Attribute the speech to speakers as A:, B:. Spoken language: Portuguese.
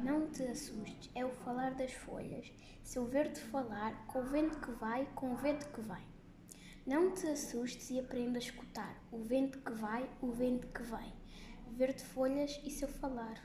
A: Não te assustes, é o falar das folhas. Se eu ver-te falar, com o vento que vai, com o vento que vem. Não te assustes e aprenda a escutar. O vento que vai, o vento que vem. Ver-te folhas e seu falar.